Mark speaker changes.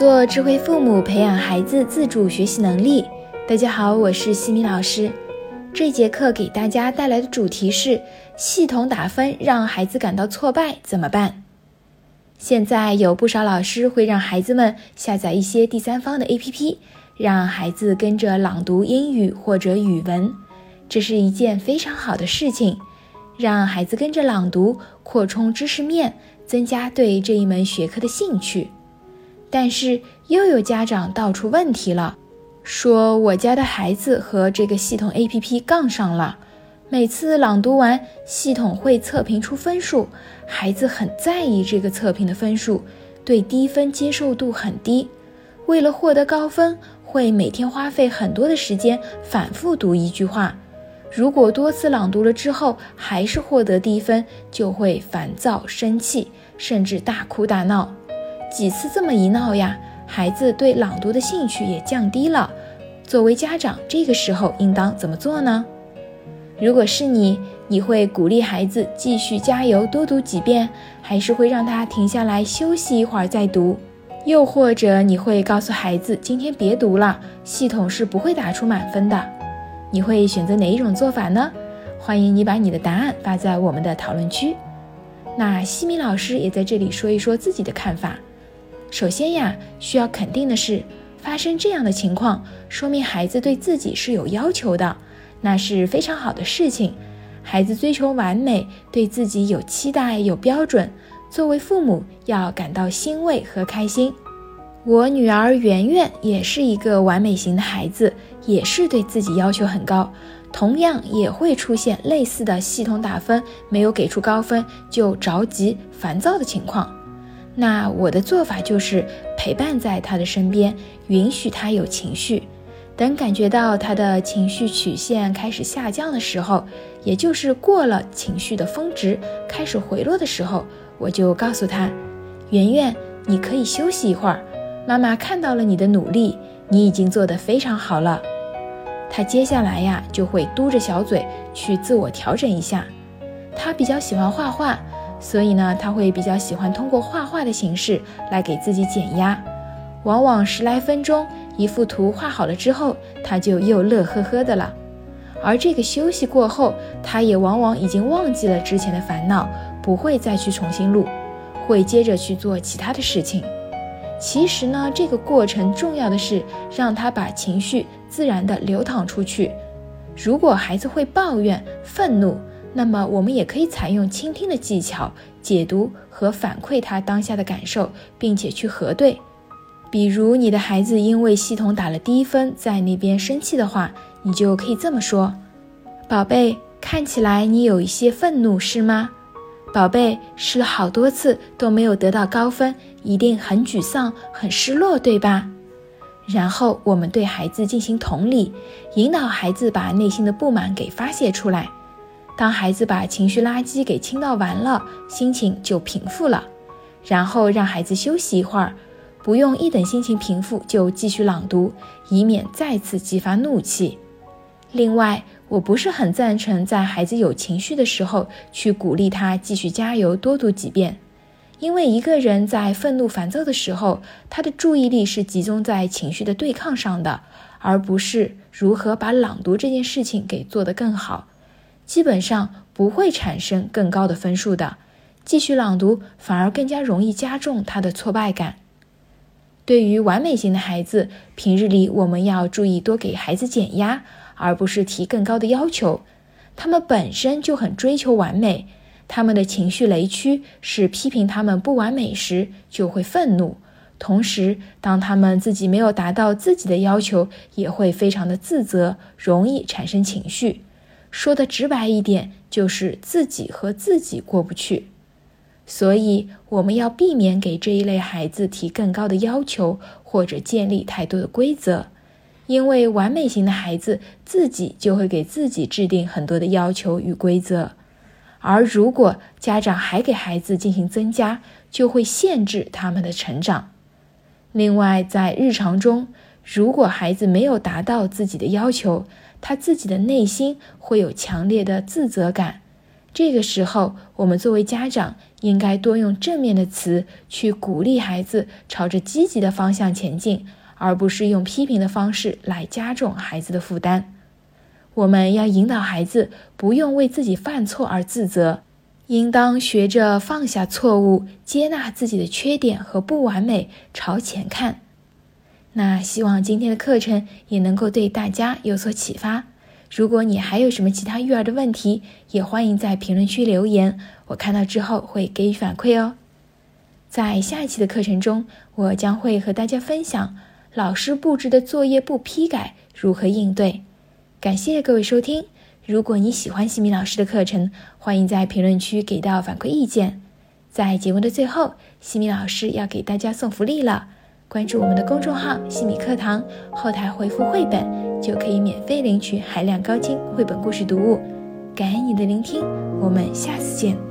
Speaker 1: 做智慧父母，培养孩子自主学习能力。大家好，我是西米老师。这节课给大家带来的主题是：系统打分让孩子感到挫败怎么办？现在有不少老师会让孩子们下载一些第三方的 APP，让孩子跟着朗读英语或者语文，这是一件非常好的事情。让孩子跟着朗读，扩充知识面，增加对这一门学科的兴趣。但是又有家长道出问题了，说我家的孩子和这个系统 APP 杠上了，每次朗读完，系统会测评出分数，孩子很在意这个测评的分数，对低分接受度很低，为了获得高分，会每天花费很多的时间反复读一句话，如果多次朗读了之后还是获得低分，就会烦躁生气，甚至大哭大闹。几次这么一闹呀，孩子对朗读的兴趣也降低了。作为家长，这个时候应当怎么做呢？如果是你，你会鼓励孩子继续加油，多读几遍，还是会让他停下来休息一会儿再读？又或者你会告诉孩子今天别读了，系统是不会打出满分的？你会选择哪一种做法呢？欢迎你把你的答案发在我们的讨论区。那西米老师也在这里说一说自己的看法。首先呀，需要肯定的是，发生这样的情况，说明孩子对自己是有要求的，那是非常好的事情。孩子追求完美，对自己有期待、有标准，作为父母要感到欣慰和开心。我女儿圆圆也是一个完美型的孩子，也是对自己要求很高，同样也会出现类似的系统打分没有给出高分就着急、烦躁的情况。那我的做法就是陪伴在他的身边，允许他有情绪。等感觉到他的情绪曲线开始下降的时候，也就是过了情绪的峰值，开始回落的时候，我就告诉他：“圆圆，你可以休息一会儿。妈妈看到了你的努力，你已经做得非常好了。”他接下来呀，就会嘟着小嘴去自我调整一下。他比较喜欢画画。所以呢，他会比较喜欢通过画画的形式来给自己减压，往往十来分钟一幅图画好了之后，他就又乐呵呵的了。而这个休息过后，他也往往已经忘记了之前的烦恼，不会再去重新录，会接着去做其他的事情。其实呢，这个过程重要的是让他把情绪自然的流淌出去。如果孩子会抱怨、愤怒，那么我们也可以采用倾听的技巧，解读和反馈他当下的感受，并且去核对。比如你的孩子因为系统打了低分，在那边生气的话，你就可以这么说：“宝贝，看起来你有一些愤怒，是吗？宝贝，试了好多次都没有得到高分，一定很沮丧、很失落，对吧？”然后我们对孩子进行同理，引导孩子把内心的不满给发泄出来。当孩子把情绪垃圾给倾倒完了，心情就平复了，然后让孩子休息一会儿，不用一等心情平复就继续朗读，以免再次激发怒气。另外，我不是很赞成在孩子有情绪的时候去鼓励他继续加油多读几遍，因为一个人在愤怒烦躁的时候，他的注意力是集中在情绪的对抗上的，而不是如何把朗读这件事情给做得更好。基本上不会产生更高的分数的，继续朗读反而更加容易加重他的挫败感。对于完美型的孩子，平日里我们要注意多给孩子减压，而不是提更高的要求。他们本身就很追求完美，他们的情绪雷区是批评他们不完美时就会愤怒，同时当他们自己没有达到自己的要求，也会非常的自责，容易产生情绪。说的直白一点，就是自己和自己过不去，所以我们要避免给这一类孩子提更高的要求，或者建立太多的规则，因为完美型的孩子自己就会给自己制定很多的要求与规则，而如果家长还给孩子进行增加，就会限制他们的成长。另外，在日常中，如果孩子没有达到自己的要求，他自己的内心会有强烈的自责感，这个时候，我们作为家长，应该多用正面的词去鼓励孩子朝着积极的方向前进，而不是用批评的方式来加重孩子的负担。我们要引导孩子不用为自己犯错而自责，应当学着放下错误，接纳自己的缺点和不完美，朝前看。那希望今天的课程也能够对大家有所启发。如果你还有什么其他育儿的问题，也欢迎在评论区留言，我看到之后会给予反馈哦。在下一期的课程中，我将会和大家分享老师布置的作业不批改如何应对。感谢各位收听。如果你喜欢西米老师的课程，欢迎在评论区给到反馈意见。在节目的最后，西米老师要给大家送福利了。关注我们的公众号“西米课堂”，后台回复“绘本”就可以免费领取海量高清绘本故事读物。感恩你的聆听，我们下次见。